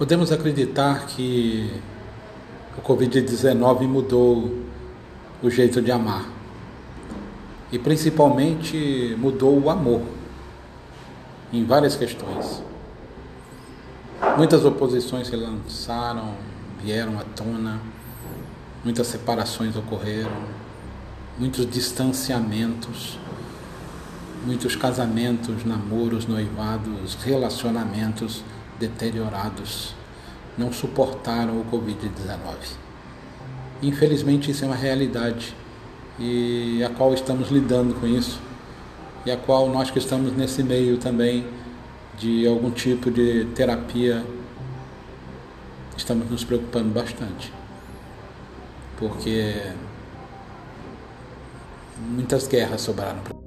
Podemos acreditar que o Covid-19 mudou o jeito de amar e principalmente mudou o amor em várias questões. Muitas oposições se lançaram, vieram à tona, muitas separações ocorreram, muitos distanciamentos, muitos casamentos, namoros, noivados, relacionamentos deteriorados, não suportaram o Covid-19. Infelizmente, isso é uma realidade e a qual estamos lidando com isso e a qual nós que estamos nesse meio também de algum tipo de terapia estamos nos preocupando bastante. Porque muitas guerras sobraram.